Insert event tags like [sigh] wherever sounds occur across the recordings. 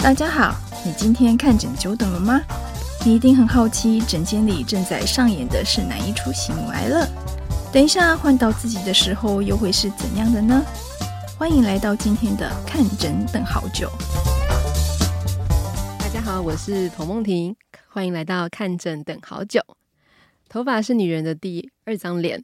大家好，你今天看诊久等了吗？你一定很好奇，诊间里正在上演的是哪一出喜怒哀乐？等一下换到自己的时候，又会是怎样的呢？欢迎来到今天的看诊等好久。大家好，我是彭梦婷，欢迎来到看诊等好久。头发是女人的第二张脸。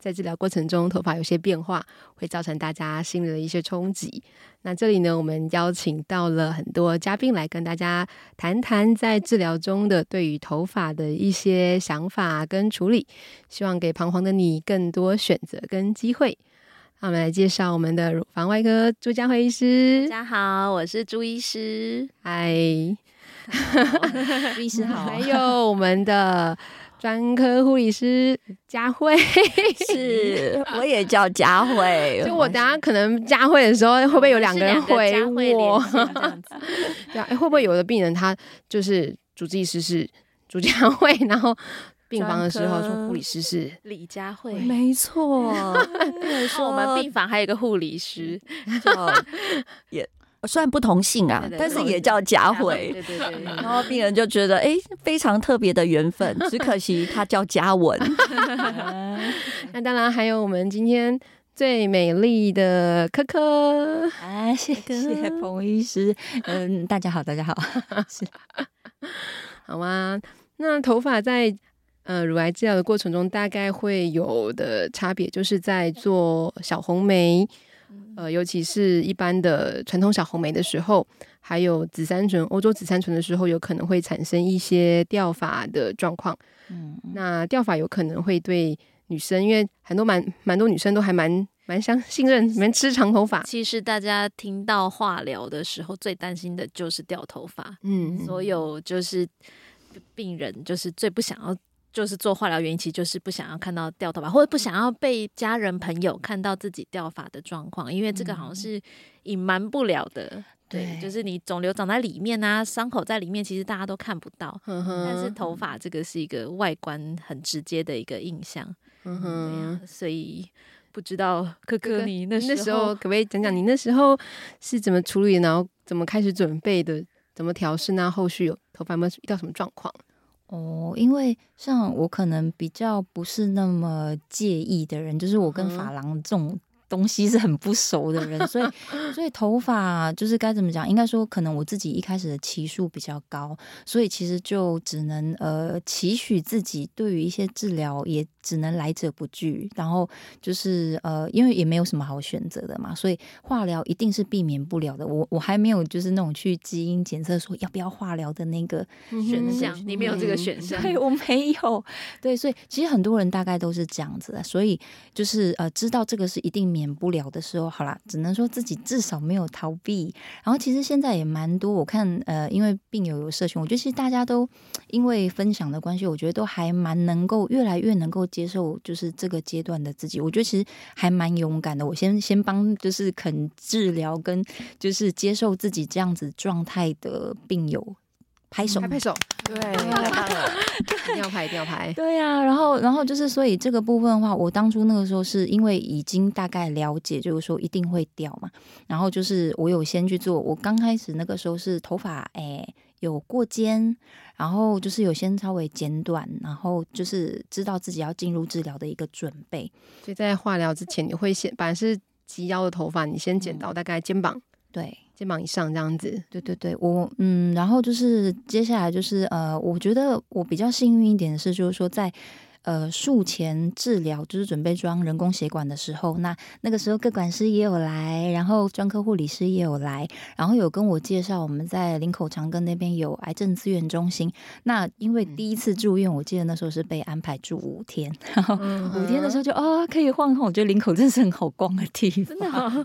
在治疗过程中，头发有些变化，会造成大家心里的一些冲击。那这里呢，我们邀请到了很多嘉宾来跟大家谈谈在治疗中的对于头发的一些想法跟处理，希望给彷徨的你更多选择跟机会。那我们来介绍我们的乳房外科朱佳慧医师。大家好，我是朱医师。嗨 [laughs] [laughs] 朱医师好。还有我们的。专科护理师佳慧，[laughs] 是，我也叫佳慧。就我等下可能佳慧的时候，会不会有两个人回我？这样子，[laughs] 对啊，会不会有的病人他就是主治医师是朱佳慧，然后病房的时候说护理师是李佳慧？没错，[laughs] 我们病房还有一个护理师叫也。虽然不同姓啊，对对对，但是也叫佳慧。对对对，[laughs] 然后病人就觉得，哎、欸，非常特别的缘分。只可惜他叫嘉文。[laughs] 那当然还有我们今天最美丽的柯柯啊，谢谢彭医师。嗯，大家好，大家好。[laughs] 是，好吗？那头发在呃乳癌治疗的过程中，大概会有的差别，就是在做小红莓。呃，尤其是一般的传统小红梅的时候，还有紫杉醇、欧洲紫杉醇的时候，有可能会产生一些掉发的状况。嗯，那掉发有可能会对女生，因为很多蛮蛮多女生都还蛮蛮相信任，蛮吃长头发。其实大家听到化疗的时候，最担心的就是掉头发。嗯，所有就是病人就是最不想要。就是做化疗原因，其实就是不想要看到掉头发，或者不想要被家人朋友看到自己掉发的状况，因为这个好像是隐瞒不了的。嗯、对，对，就是你肿瘤长在里面啊，伤口在里面，其实大家都看不到。嗯、但是头发这个是一个外观很直接的一个印象。嗯哼，对啊，所以不知道柯柯你那时候，那时候可不可以讲讲你那时候是怎么处理，然后怎么开始准备的，怎么调试，那后续有头发有没有遇到什么状况？哦，因为像我可能比较不是那么介意的人，就是我跟法郎这种。东西是很不熟的人，所以所以头发就是该怎么讲？应该说，可能我自己一开始的期数比较高，所以其实就只能呃期许自己对于一些治疗也只能来者不拒。然后就是呃，因为也没有什么好选择的嘛，所以化疗一定是避免不了的。我我还没有就是那种去基因检测说要不要化疗的那个选项，你没有这个选项，对，我没有。对，所以其实很多人大概都是这样子的，所以就是呃知道这个是一定免。免不了的时候，好啦，只能说自己至少没有逃避。然后其实现在也蛮多，我看呃，因为病友有社群，我觉得其实大家都因为分享的关系，我觉得都还蛮能够越来越能够接受，就是这个阶段的自己。我觉得其实还蛮勇敢的。我先先帮就是肯治疗跟就是接受自己这样子状态的病友。拍手，拍拍手，对，太棒了，[laughs] 一定要拍，一定要拍。对呀、啊，然后，然后就是，所以这个部分的话，我当初那个时候是因为已经大概了解，就是说一定会掉嘛。然后就是我有先去做，我刚开始那个时候是头发哎有过肩，然后就是有先稍微剪短，然后就是知道自己要进入治疗的一个准备。所以在化疗之前，你会先，本来是及腰的头发，你先剪到大概肩膀。对。肩膀以上这样子，对对对，我嗯，然后就是接下来就是呃，我觉得我比较幸运一点是，就是说在。呃，术前治疗就是准备装人工血管的时候，那那个时候各管师也有来，然后专科护理师也有来，然后有跟我介绍我们在林口长庚那边有癌症资源中心。那因为第一次住院，我记得那时候是被安排住五天，然后五天的时候就啊、哦、可以晃晃，我觉得林口真是很好逛的地方，真的好，[laughs]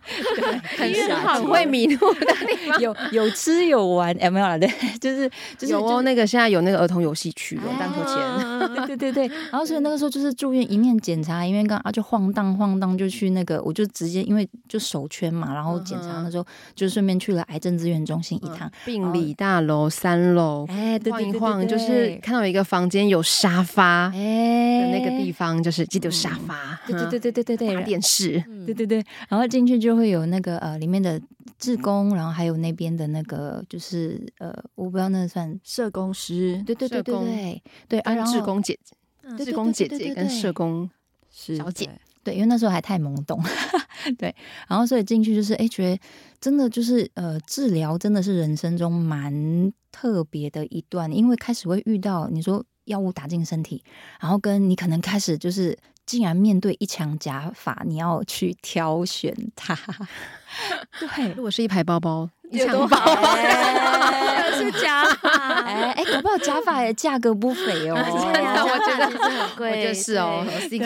对，很很会迷路的地 [laughs] 方，有有吃有玩，有没有啦？对，就是就是有哦，那个现在有那个儿童游戏区了，但付钱，对对对对，然后。后所以那个时候就是住院，一面检查一面刚啊就晃荡晃荡就去那个，我就直接因为就手圈嘛，然后检查的时候就顺便去了癌症资源中心一趟，病理大楼三楼，哎，晃一晃就是看到一个房间有沙发，哎的那个地方就是记得有沙发，对对对对对对对，电视，对对对，然后进去就会有那个呃里面的志工，然后还有那边的那个就是呃我不知道那算社工师，对对对对对对啊，然后志工姐姐。志工姐姐跟社工小姐，对，因为那时候还太懵懂，对，然后所以进去就是，哎，觉得真的就是，呃，治疗真的是人生中蛮特别的一段，因为开始会遇到你说药物打进身体，然后跟你可能开始就是，竟然面对一墙假发，你要去挑选它，[laughs] 对，如果是一排包包。有多好，欸、[laughs] 是假发，哎哎，搞不好假发也价格不菲哦。[laughs] 我觉得很 [laughs] 贵，就是哦。对，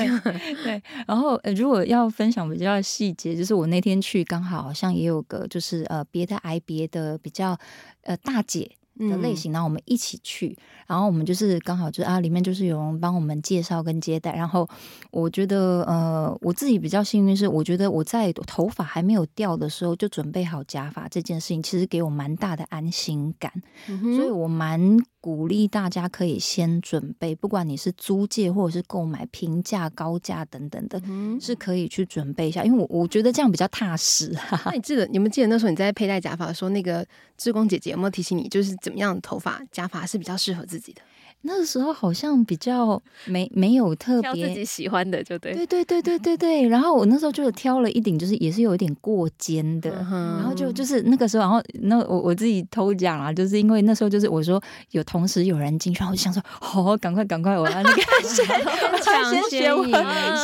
对，然后呃，如果要分享比较细节，就是我那天去刚好好像也有个，就是呃别的癌别的比较呃大姐。的类型，然后我们一起去，然后我们就是刚好就是啊，里面就是有人帮我们介绍跟接待，然后我觉得呃，我自己比较幸运是，我觉得我在头发还没有掉的时候就准备好假发这件事情，其实给我蛮大的安心感，嗯、所以我蛮。鼓励大家可以先准备，不管你是租借或者是购买平价、高价等等的，嗯、是可以去准备一下，因为我我觉得这样比较踏实。[laughs] 那你记得，你们记得那时候你在佩戴假发的时候，那个志工姐姐有没有提醒你，就是怎么样的头发假发是比较适合自己的？那个时候好像比较没没有特别自己喜欢的，就对，对对对对对 [laughs] 对。然后我那时候就挑了一顶，就是也是有一点过肩的，然后就就是那个时候，然后那我我自己偷讲啊，就是因为那时候就是我说有同时有人进去，然后我就想说，好，赶快赶快，我要那个 [laughs] 先先选我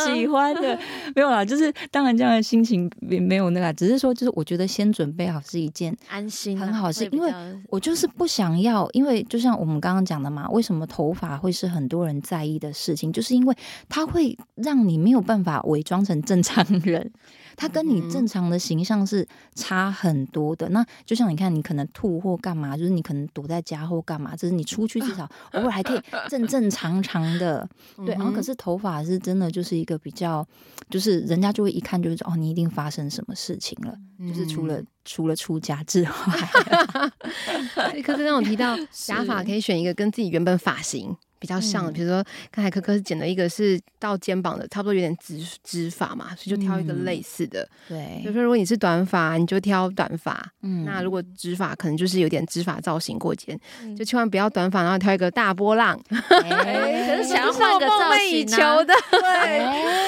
喜欢的，没有啦，就是当然这样的心情也没有那个，只是说就是我觉得先准备好是一件安心很好事，因为我就是不想要，因为就像我们刚刚讲的嘛，为什么？头发会是很多人在意的事情，就是因为它会让你没有办法伪装成正常人，它跟你正常的形象是差很多的。那就像你看，你可能吐或干嘛，就是你可能躲在家或干嘛，就是你出去至少 [laughs] 偶尔还可以正正常常的，对。然后可是头发是真的就是一个比较，就是人家就会一看就是哦，你一定发生什么事情了，就是除了。除了出家之外，[laughs] 可是让我提到 [laughs] 假发可以选一个跟自己原本发型比较像的，比如说刚才科科是剪了一个是到肩膀的，差不多有点直直发嘛，所以就挑一个类似的。对，比如说如果你是短发，你就挑短发。嗯，那如果直发，可能就是有点直发造型过肩，就千万不要短发，然后挑一个大波浪。[laughs] 可是想要换个造型的，对，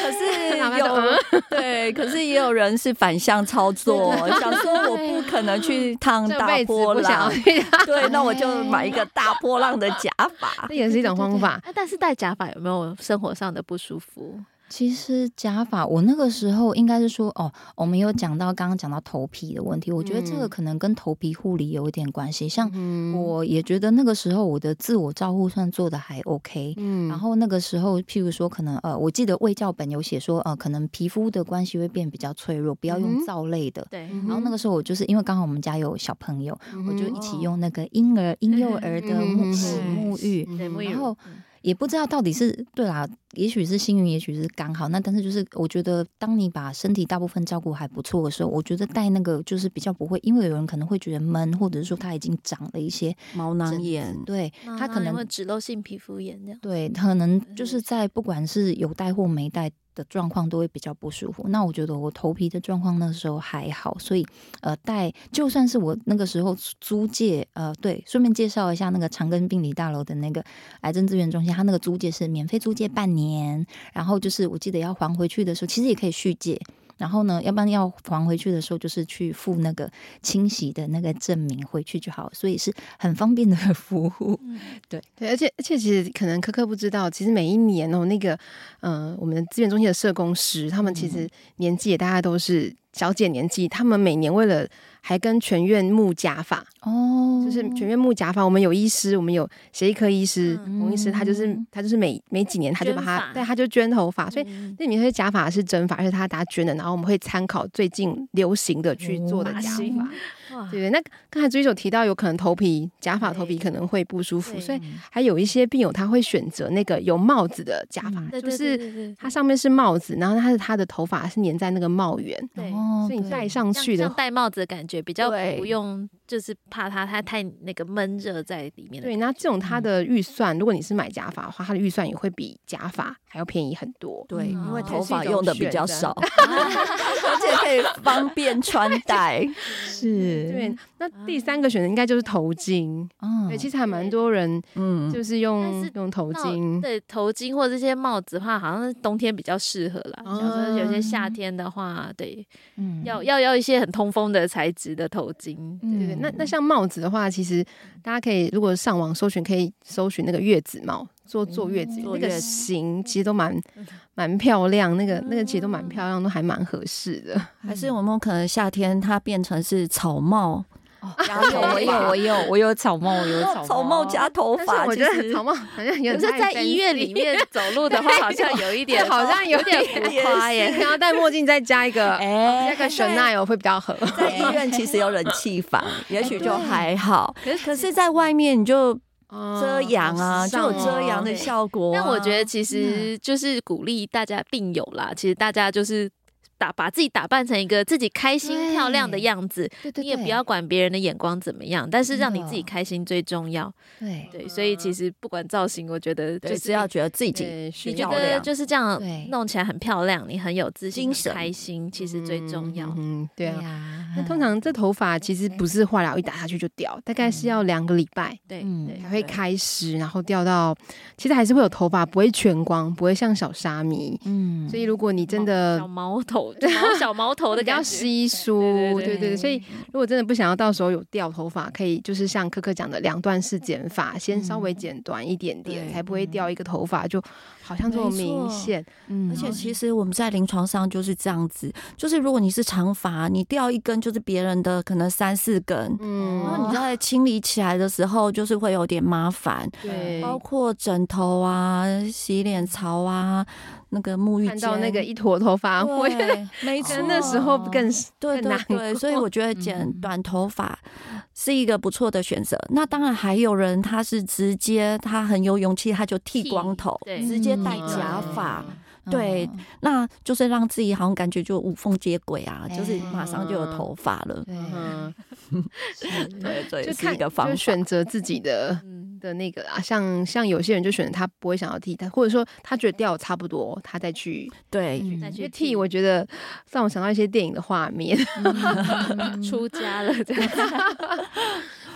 可是 [laughs] 有 [laughs] 对，可是也有人是反向操作，想说我不可能去烫大波浪，对，那我就买一个大波浪的假发，这也是一种方。方法，但是戴假发有没有生活上的不舒服？其实假发，我那个时候应该是说，哦，我们有讲到刚刚讲到头皮的问题，我觉得这个可能跟头皮护理有一点关系。像我也觉得那个时候我的自我照护算做的还 OK，嗯，然后那个时候，譬如说可能呃，我记得卫教本有写说，呃，可能皮肤的关系会变比较脆弱，不要用皂类的。对，然后那个时候我就是因为刚好我们家有小朋友，我就一起用那个婴儿婴幼儿的沐洗沐浴，然后。也不知道到底是对啦，也许是幸运，也许是刚好。那但是就是，我觉得当你把身体大部分照顾还不错的时候，我觉得戴那个就是比较不会，因为有人可能会觉得闷，或者是说他已经长了一些毛囊炎，对他可能会脂漏性皮肤炎这样。对，可能就是在不管是有戴或没戴。的状况都会比较不舒服。那我觉得我头皮的状况那时候还好，所以呃，带就算是我那个时候租借呃，对，顺便介绍一下那个长庚病理大楼的那个癌症资源中心，它那个租借是免费租借半年，然后就是我记得要还回去的时候，其实也可以续借。然后呢，要不然要还回去的时候，就是去付那个清洗的那个证明回去就好，所以是很方便的服务。嗯、对。对，而且而且其实可能柯柯不知道，其实每一年哦，那个嗯、呃，我们的资源中心的社工师，他们其实年纪也大概都是小姐年纪，他们每年为了还跟全院木假发。哦，就是全院木假发。我们有医师，我们有协议科医师，洪医师，他就是他就是每每几年他就把他对他就捐头发，所以那里面那些假发是真发，而且他打捐的，然后我们会参考最近流行的去做的假发。对对，那刚才朱医师有提到，有可能头皮假发头皮可能会不舒服，所以还有一些病友他会选择那个有帽子的假发，就是它上面是帽子，然后它是他的头发是粘在那个帽缘，对，所以你戴上去的像戴帽子的感觉，比较不用就是怕它它太那个闷热在里面。对，那这种它的预算，如果你是买假发的话，它的预算也会比假发还要便宜很多。对，因为头发用的比较少 [laughs] [laughs] 而且可以方便穿戴。是。对，那第三个选择应该就是头巾。嗯，对，其实还蛮多人，嗯，就是用用头巾。对，头巾或者这些帽子的话，好像是冬天比较适合啦。像说有些夏天的话，对，嗯，要要要一些很通风的材质的头巾。对对，那那像帽子的话，其实大家可以如果上网搜寻，可以搜寻那个月子帽，做坐月子那个型，其实都蛮蛮漂亮。那个那个其实都蛮漂亮，都还蛮合适的。还是有没有可能夏天它变成是草帽？[laughs] 有我有我有我有草帽，我有草帽加头发。我觉得草帽好像有。可是在医院里面走路的话，好像有一点，好像有点浮夸耶。然后戴墨镜再加一个，[laughs] 加个 Chanel 会比较合。在医院其实有冷气房，[laughs] 也许就还好。可是可是在外面你就遮阳啊，就有遮阳的效果。但我觉得其实就是鼓励大家病友啦，其实大家就是。打把自己打扮成一个自己开心漂亮的样子，对对对，你也不要管别人的眼光怎么样，但是让你自己开心最重要。对对，所以其实不管造型，我觉得就是要觉得自己你觉得就是这样弄起来很漂亮，你很有自信、开心，其实最重要。嗯，对啊。那通常这头发其实不是化疗一打下去就掉，大概是要两个礼拜，对对，才会开始，然后掉到，其实还是会有头发，不会全光，不会像小沙弥。嗯，所以如果你真的小毛头。对，小毛头的 [laughs] 比较稀疏，对对，所以如果真的不想要到时候有掉头发，可以就是像柯柯讲的两段式剪发，先稍微剪短一点点，才不会掉一个头发，就好像这么明显。嗯，而且其实我们在临床上就是这样子，就是如果你是长发，你掉一根就是别人的可能三四根，嗯，然后你在清理起来的时候就是会有点麻烦，对，包括枕头啊、洗脸槽啊。那个沐浴，看到那个一坨头发，会没错，那时候更对对对，所以我觉得剪短头发是一个不错的选择。那当然还有人他是直接他很有勇气，他就剃光头，直接戴假发，对，那就是让自己好像感觉就无缝接轨啊，就是马上就有头发了。对。[laughs] 对，这是一个方法，选择自己的。的那个啊，像像有些人就选择他不会想要剃他，或者说他觉得掉差不多，他再去对。再去剃。我觉得让我想到一些电影的画面，[laughs] 出家了这样。[laughs]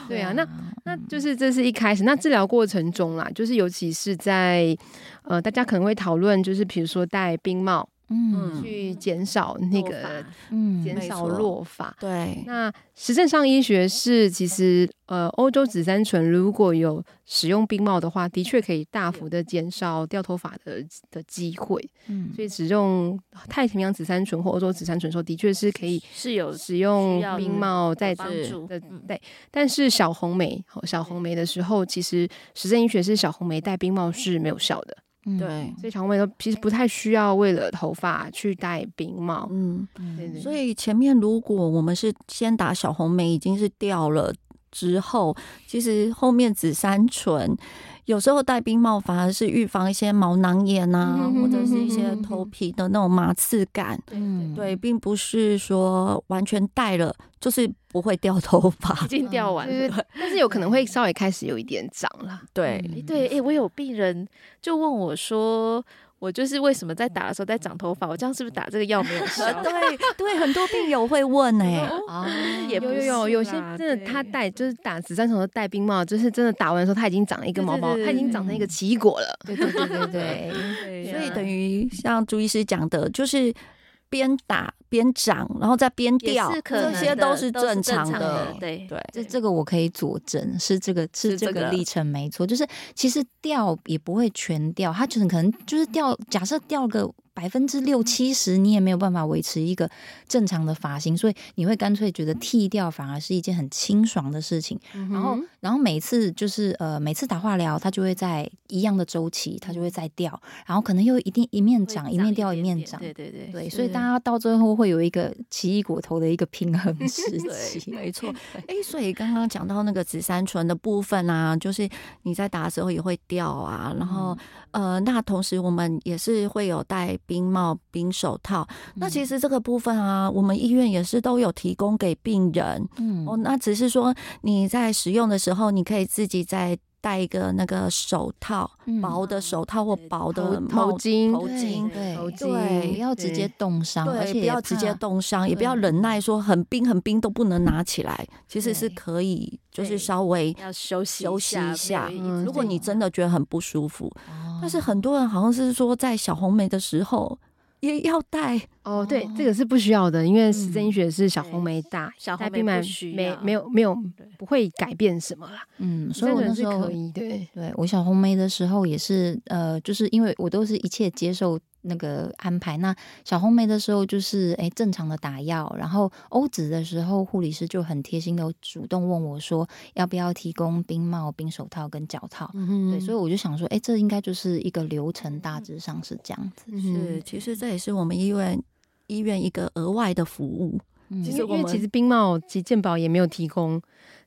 对啊，那那就是这是一开始，那治疗过程中啦，就是尤其是在呃，大家可能会讨论，就是比如说戴冰帽。嗯，去减少那个，嗯，减少落发。对，那实证上医学是其实，呃，欧洲紫杉醇如果有使用冰帽的话，的确可以大幅的减少掉头发的的机会。嗯，所以使用太平洋紫杉醇或欧洲紫杉醇的时候，的确是可以是有使用冰帽在帮助。的。对，但是小红莓，小红莓的时候，其实实证医学是小红莓戴冰帽是没有效的。对，所以肠胃都其实不太需要为了头发去戴冰帽。嗯，对对。所以前面如果我们是先打小红梅，已经是掉了之后，其实后面紫杉醇。有时候戴冰帽反而是预防一些毛囊炎啊，或者是一些头皮的那种麻刺感。嗯，对，并不是说完全戴了就是不会掉头发，已经掉完了，但是有可能会稍微开始有一点长了。对，对，哎，我有病人就问我说。我就是为什么在打的时候在长头发？我这样是不是打这个药没有效？[laughs] 对对，很多病友会问哎、欸，啊，也不是有有有些真的他戴就是打紫杉虫的戴冰帽，就是真的打完的时候他已经长了一个毛毛，他已经长成一个奇异果了。对对对对对，[laughs] 所以等于像朱医师讲的，就是。边打边长，然后再边掉，这些都是正常的。对对，这这个我可以佐证，是这个是这个历程没错。就是其实掉也不会全掉，它就是可能就是掉，假设掉个。百分之六七十你也没有办法维持一个正常的发型，所以你会干脆觉得剃掉反而是一件很清爽的事情。嗯、然后，然后每次就是呃，每次打化疗，它就会在一样的周期，它就会再掉，然后可能又一定一面长，一面掉，一面长。对对对，对，所以大家到最后会有一个奇异果头的一个平衡 [laughs] 时期。没 [laughs] 错。哎，所以刚刚讲到那个紫杉醇的部分啊，就是你在打的时候也会掉啊，然后。呃，那同时我们也是会有戴冰帽、冰手套。那其实这个部分啊，我们医院也是都有提供给病人。嗯，哦，那只是说你在使用的时候，你可以自己再戴一个那个手套，薄的手套或薄的头巾、头巾，对对，不要直接冻伤，而且不要直接冻伤，也不要忍耐说很冰很冰都不能拿起来。其实是可以，就是稍微要休息休息一下。如果你真的觉得很不舒服。但是很多人好像是说，在小红梅的时候也要戴哦。对，这个是不需要的，因为实证医学是小红梅大，小红梅不需要，没没有没有不会改变什么啦。嗯，所以我那时候可以，对对，我小红梅的时候也是呃，就是因为我都是一切接受。那个安排，那小红梅的时候就是哎正常的打药，然后欧子的时候护理师就很贴心的主动问我说要不要提供冰帽、冰手套跟脚套，嗯、哼对，所以我就想说，哎，这应该就是一个流程，大致上是这样子。是，其实这也是我们医院医院一个额外的服务。嗯、其实因为其实冰帽其实健保也没有提供。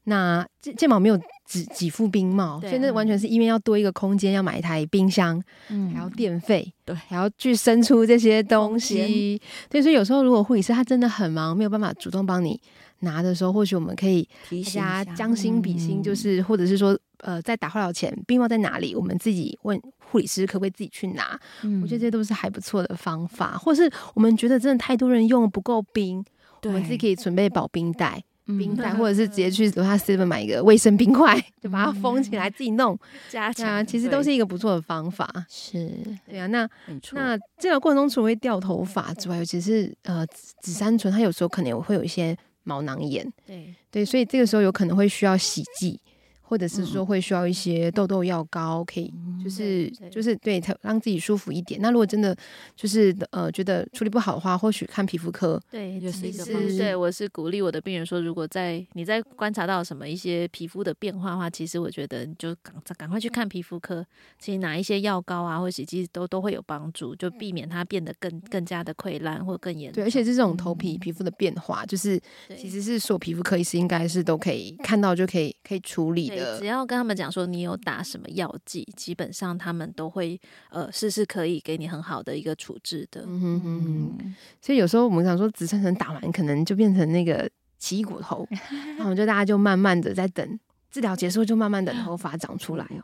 那健健保没有给给付冰帽，现在完全是医院要多一个空间，要买一台冰箱，嗯，还要电费，对，还要去生出这些东西，对，所以有时候如果护理师他真的很忙，没有办法主动帮你拿的时候，或许我们可以大家将心比心，就是或者是说，呃，在打化疗前，冰帽在哪里，我们自己问护理师可不可以自己去拿，我觉得这些都是还不错的方法，或是我们觉得真的太多人用不够冰，我们自己可以准备保冰袋。冰袋，[laughs] 或者是直接去楼下 seven 买一个卫生冰块，就把它封起来，自己弄 [laughs] 加强，其实都是一个不错的方法。是，对啊。那那治疗过程中，除了掉头发之外，尤其是呃紫杉醇，它有时候可能会有一些毛囊炎。对对，所以这个时候有可能会需要洗剂。或者是说会需要一些痘痘药膏，可以就是就是对它让自己舒服一点。那如果真的就是呃觉得处理不好的话，或许看皮肤科。对，就是一个方式。对，我是鼓励我的病人说，如果在你在观察到什么一些皮肤的变化的话，其实我觉得你就赶赶快去看皮肤科，其实拿一些药膏啊或洗剂都都会有帮助，就避免它变得更更加的溃烂或更严重。对，而且是这种头皮皮肤的变化，就是其实是所有皮肤科医师应该是都可以看到就可以可以处理。只要跟他们讲说你有打什么药剂，基本上他们都会呃是是可以给你很好的一个处置的。嗯哼哼哼。所以有时候我们想说紫杉醇打完可能就变成那个奇异骨头，[laughs] 然后我们就大家就慢慢的在等治疗结束，就慢慢等头发长出来哦。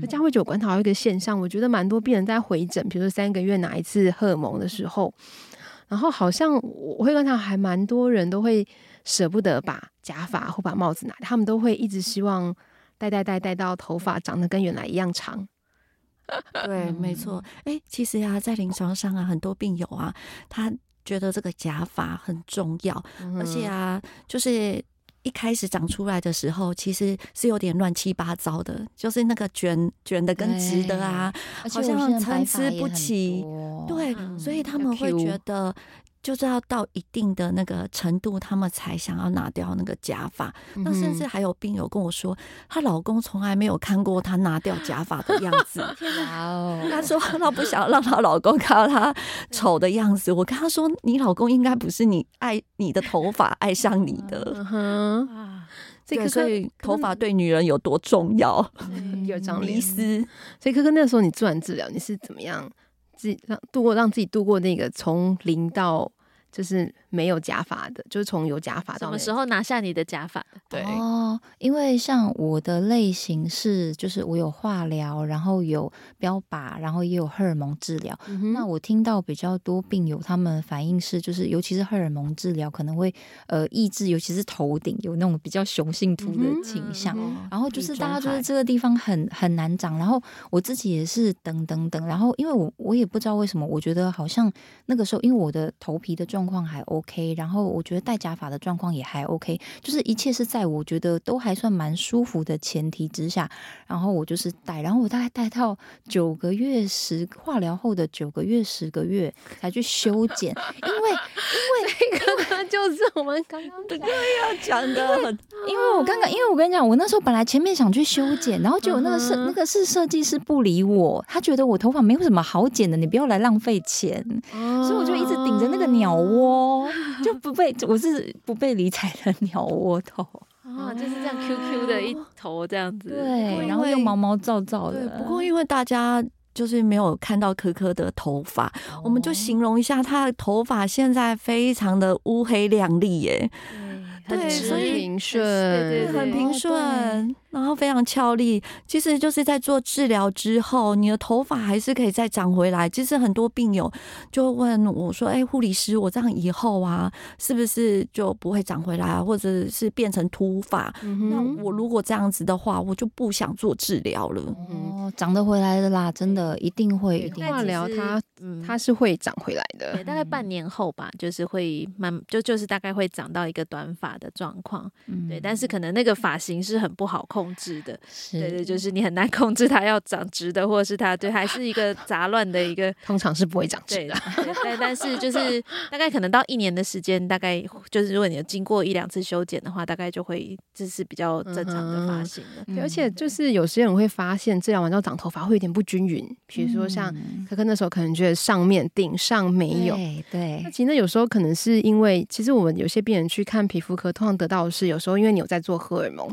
那嘉慧就有观察到一个现象，我觉得蛮多病人在回诊，比如说三个月拿一次荷尔蒙的时候，然后好像我会观察还蛮多人都会舍不得把假发或把帽子拿，他们都会一直希望。戴戴戴戴到头发长得跟原来一样长，[laughs] 对，没错。哎、欸，其实呀、啊，在临床上啊，很多病友啊，他觉得这个假发很重要，嗯、而且啊，就是一开始长出来的时候，其实是有点乱七八糟的，就是那个卷卷的跟直的啊，好像参差不齐。对，所以他们会觉得。就是要到一定的那个程度，他们才想要拿掉那个假发。嗯、那甚至还有病友跟我说，她老公从来没有看过她拿掉假发的样子。[laughs] 哦，她说她不想让她老公看到她丑的样子。我跟她说，你老公应该不是你爱你的头发爱上你的。嗯哼，这个所以头发对女人有多重要？有张迷思。所以哥哥那时候你做完治疗，你是怎么样？自己让度过，让自己度过那个从零到就是没有假发的，就是从有假发到什么时候拿下你的假发？对哦，因为像我的类型是，就是我有化疗，然后有标靶，然后也有荷尔蒙治疗。嗯、那我听到比较多病友他们反应是，就是尤其是荷尔蒙治疗可能会呃抑制，尤其是头顶有那种比较雄性秃的倾向，嗯、然后就是大家就是这个地方很很难长。然后我自己也是等等等，然后因为我我也不知道为什么，我觉得好像那个时候因为我的头皮的状况还 OK，然后我觉得戴假发的状况也还 OK，就是一切是在。我觉得都还算蛮舒服的前提之下，然后我就是戴，然后我大概戴到九个月十化疗后的九个月十个月才去修剪，因为因为这个就是我们刚刚对要讲的很，因为我刚刚因为我跟你讲，我那时候本来前面想去修剪，然后结果那个设、嗯、那个是设计师不理我，他觉得我头发没有什么好剪的，你不要来浪费钱，哦、所以我就一直顶着那个鸟窝，[laughs] 就不被我是不被理睬的鸟窝头啊，就是这样 Q Q 的一头这样子，对，然后又毛毛躁躁的。不过因为大家就是没有看到可可的头发，哦、我们就形容一下他的头发现在非常的乌黑亮丽耶。对，所以平顺，对，很平顺。然后非常俏丽，其实就是在做治疗之后，你的头发还是可以再长回来。其实很多病友就问我说：“哎，护理师，我这样以后啊，是不是就不会长回来啊，或者是变成秃发？嗯、那我如果这样子的话，我就不想做治疗了。”哦，长得回来的啦，真的一定会。一定化疗它，嗯，它是会长回来的。大概半年后吧，就是会慢，就就是大概会长到一个短发的状况。嗯，对，但是可能那个发型是很不好控。制的，对对，就是你很难控制它要长直的，或者是它对，还是一个杂乱的一个，[laughs] 通常是不会长直的。但但是就 [laughs] 是大概可能到一年的时间，大概就是如果你有经过一两次修剪的话，大概就会这是比较正常的发型了。嗯、而且就是有些人会发现治疗完之后长头发会有点不均匀，比如说像可可那时候可能觉得上面顶上没有，对，对那其实有时候可能是因为，其实我们有些病人去看皮肤科，通常得到的是有时候因为你有在做荷尔蒙。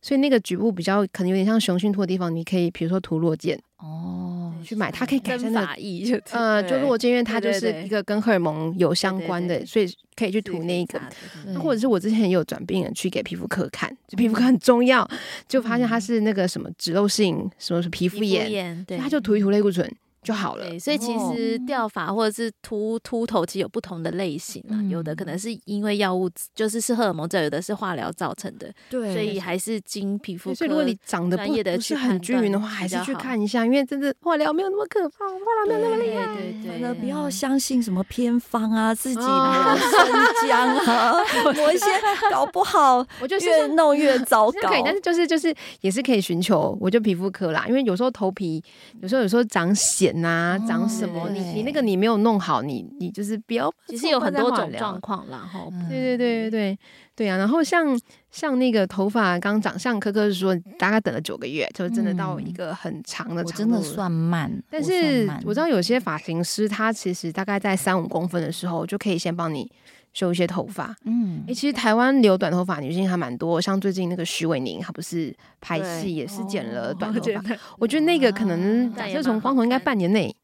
所以那个局部比较可能有点像雄性秃的地方，你可以比如说涂落健哦，去买它可以改善的，呃，就落健，因为它就是一个跟荷尔蒙有相关的，所以可以去涂那个。那或者是我之前也有转病人去给皮肤科看，就皮肤科很重要，就发现他是那个什么脂漏性什么是皮肤炎，对，他就涂一涂类固醇。就好了。对，所以其实掉发或者是秃秃头，其实有不同的类型啊。嗯、有的可能是因为药物，就是是荷尔蒙，这有的是化疗造成的。对，所以还是经皮肤科。所以如果你长得不不是很均匀的话，还是去看一下，因为真的化疗没有那么可怕，化疗没有那么厉害。对对对，不要相信什么偏方啊，自己抹生姜啊，[laughs] 抹一些，搞不好我就越弄越 [laughs] 糟糕。可以，但是就是就是也是可以寻求，我就皮肤科啦，因为有时候头皮有时候有时候长癬。啊，长什么？你你那个你没有弄好，你你就是不要。其实有很多种状况，然后对对对对对对啊。然后像像那个头发刚长，像科科是说大概等了九个月，就真的到一个很长的长度，真的算慢。但是我知道有些发型师他其实大概在三五公分的时候就可以先帮你。修一些头发，嗯，哎、欸，其实台湾留短头发女性还蛮多，像最近那个徐伟宁，她不是拍戏也是剪了短头发，哦、我觉得那个可能就从光头应该半年内，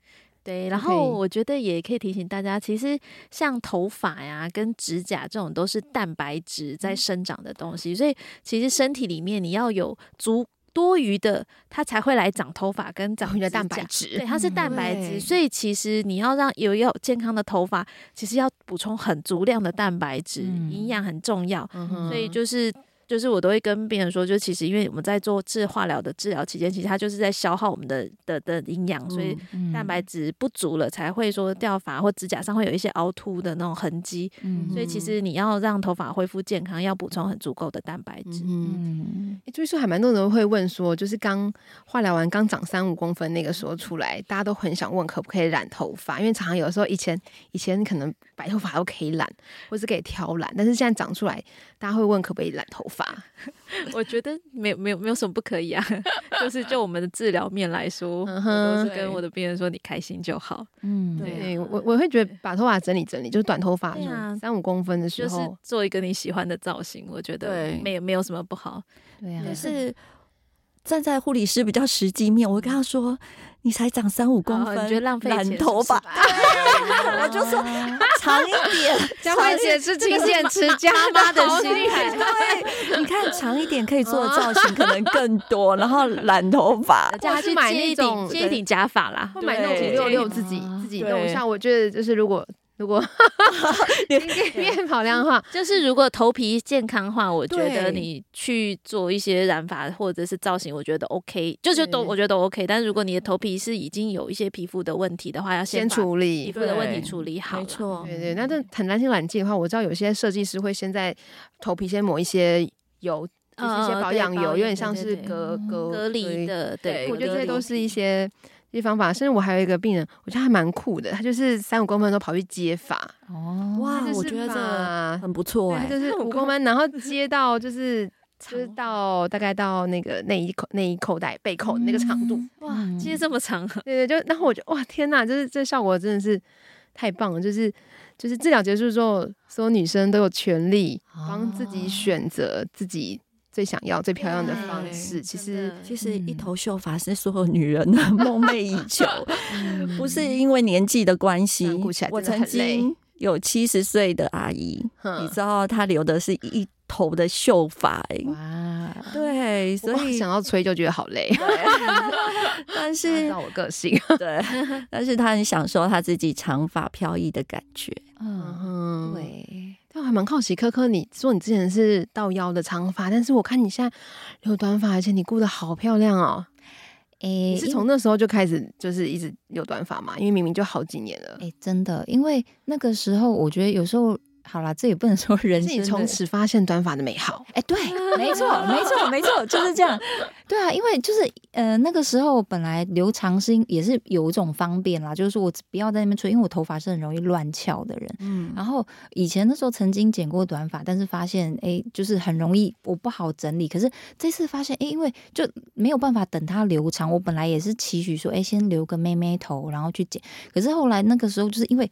对，然后我觉得也可以提醒大家，其实像头发呀跟指甲这种都是蛋白质在生长的东西，所以其实身体里面你要有足。多余的，它才会来长头发跟长你的蛋白质。对，它是蛋白质，所以其实你要让有要健康的头发，其实要补充很足量的蛋白质，营养很重要。所以就是。就是我都会跟病人说，就其实因为我们在做治化疗的治疗期间，其实它就是在消耗我们的的的营养，所以蛋白质不足了才会说掉发或指甲上会有一些凹凸的那种痕迹。嗯，所以其实你要让头发恢复健康，要补充很足够的蛋白质。嗯，就是说还蛮多人会问说，就是刚化疗完刚长三五公分那个时候出来，大家都很想问可不可以染头发，因为常常有时候以前以前可能白头发都可以染，或是可以挑染，但是现在长出来，大家会问可不可以染头发。法，[laughs] 我觉得没有没有没有什么不可以啊，[laughs] 就是就我们的治疗面来说，我都是跟我的病人说，你开心就好。嗯，对，我我会觉得把头发整理整理，就是短头发，三五公分的时候，就是做一个你喜欢的造型，我觉得没有没有什么不好。对啊，可是站在护理师比较实际面，我会跟他说。你才长三五公分，你觉得浪费钱？染头发，我就说长一点。江慧姐是勤俭持家妈的心态，对，你看长一点可以做的造型可能更多，然后染头发，[laughs] 叫他去买那种接一顶假发啦，会买那种五六六自己自己弄。像我觉得就是如果。如果 [laughs] 你变跑量的话，就是如果头皮健康的话，我觉得你去做一些染发或者是造型，我觉得 OK，就是都我觉得都 OK。但是如果你的头皮是已经有一些皮肤的问题的话，要先处理皮肤的问题处理好。没错，对对。那这很担心染剂的话，我知道有些设计师会先在头皮先抹一些。油，就是一些保养油，有点像是隔隔隔离的。对，我觉得这些都是一些一些方法。甚至我还有一个病人，我觉得还蛮酷的，他就是三五公分都跑去接发。哦，哇，我觉得这很不错哎，就是五公分，然后接到就是。就是到大概到那个内衣口内衣口袋背扣那个长度，哇，接这么长，对对，就然后我就哇天呐，就是这效果真的是太棒了，就是就是治疗结束之后，所有女生都有权利帮自己选择自己最想要、最漂亮的方式。其实其实一头秀发是所有女人的 [laughs] 梦寐以求，不是因为年纪的关系。我曾经有七十岁的阿姨，你知道她留的是一。头的秀发，哇，对，所以想要吹就觉得好累。[laughs] 但是，照我个性，对，[laughs] 但是她很享受她自己长发飘逸的感觉。嗯，对。但我还蛮好奇，科科，你说你之前是到腰的长发，但是我看你现在留短发，而且你顾得好漂亮哦。诶、欸，你是从那时候就开始就是一直留短发嘛？因为明明就好几年了。诶、欸，真的，因为那个时候我觉得有时候。好啦，这也不能说人生。你从此发现短发的美好。哎、欸，对，没错，没错，没错，就是这样。对啊，因为就是呃，那个时候本来留长是也是有一种方便啦，就是说我不要在那边吹，因为我头发是很容易乱翘的人。嗯。然后以前的时候曾经剪过短发，但是发现哎、欸，就是很容易我不好整理。可是这次发现哎、欸，因为就没有办法等它留长，我本来也是期许说哎、欸，先留个妹妹头，然后去剪。可是后来那个时候就是因为。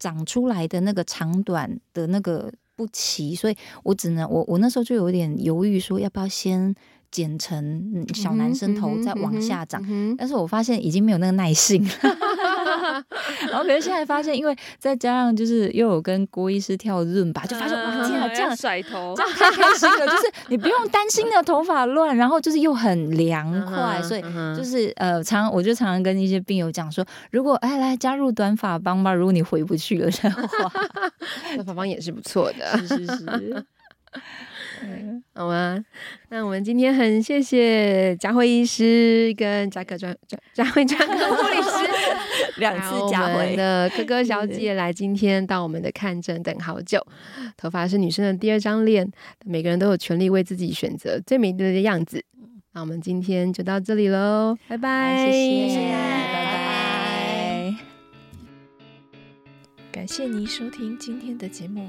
长出来的那个长短的那个不齐，所以我只能我我那时候就有点犹豫，说要不要先。剪成小男生头再往下长，但是我发现已经没有那个耐性了。[laughs] 然后可是现在发现，因为再加上就是又有跟郭医师跳润吧，就发现哇天啊，这样甩头，这样太开心了。就是你不用担心的头发乱，然后就是又很凉快，所以就是呃，常我就常常跟一些病友讲说，如果哎来加入短发帮吧，如果你回不去了的话，[laughs] 短发帮也是不错的，是是是。好吗？那我们今天很谢谢佳慧医师跟嘉可专嘉佳慧专科 [laughs] 护理师 [laughs] 两次佳慧的 [laughs] 哥哥小姐来今天到我们的看诊等好久。头发是女生的第二张脸，每个人都有权利为自己选择最美丽的样子。那我们今天就到这里喽，拜拜，谢谢，拜拜，感谢您收听今天的节目。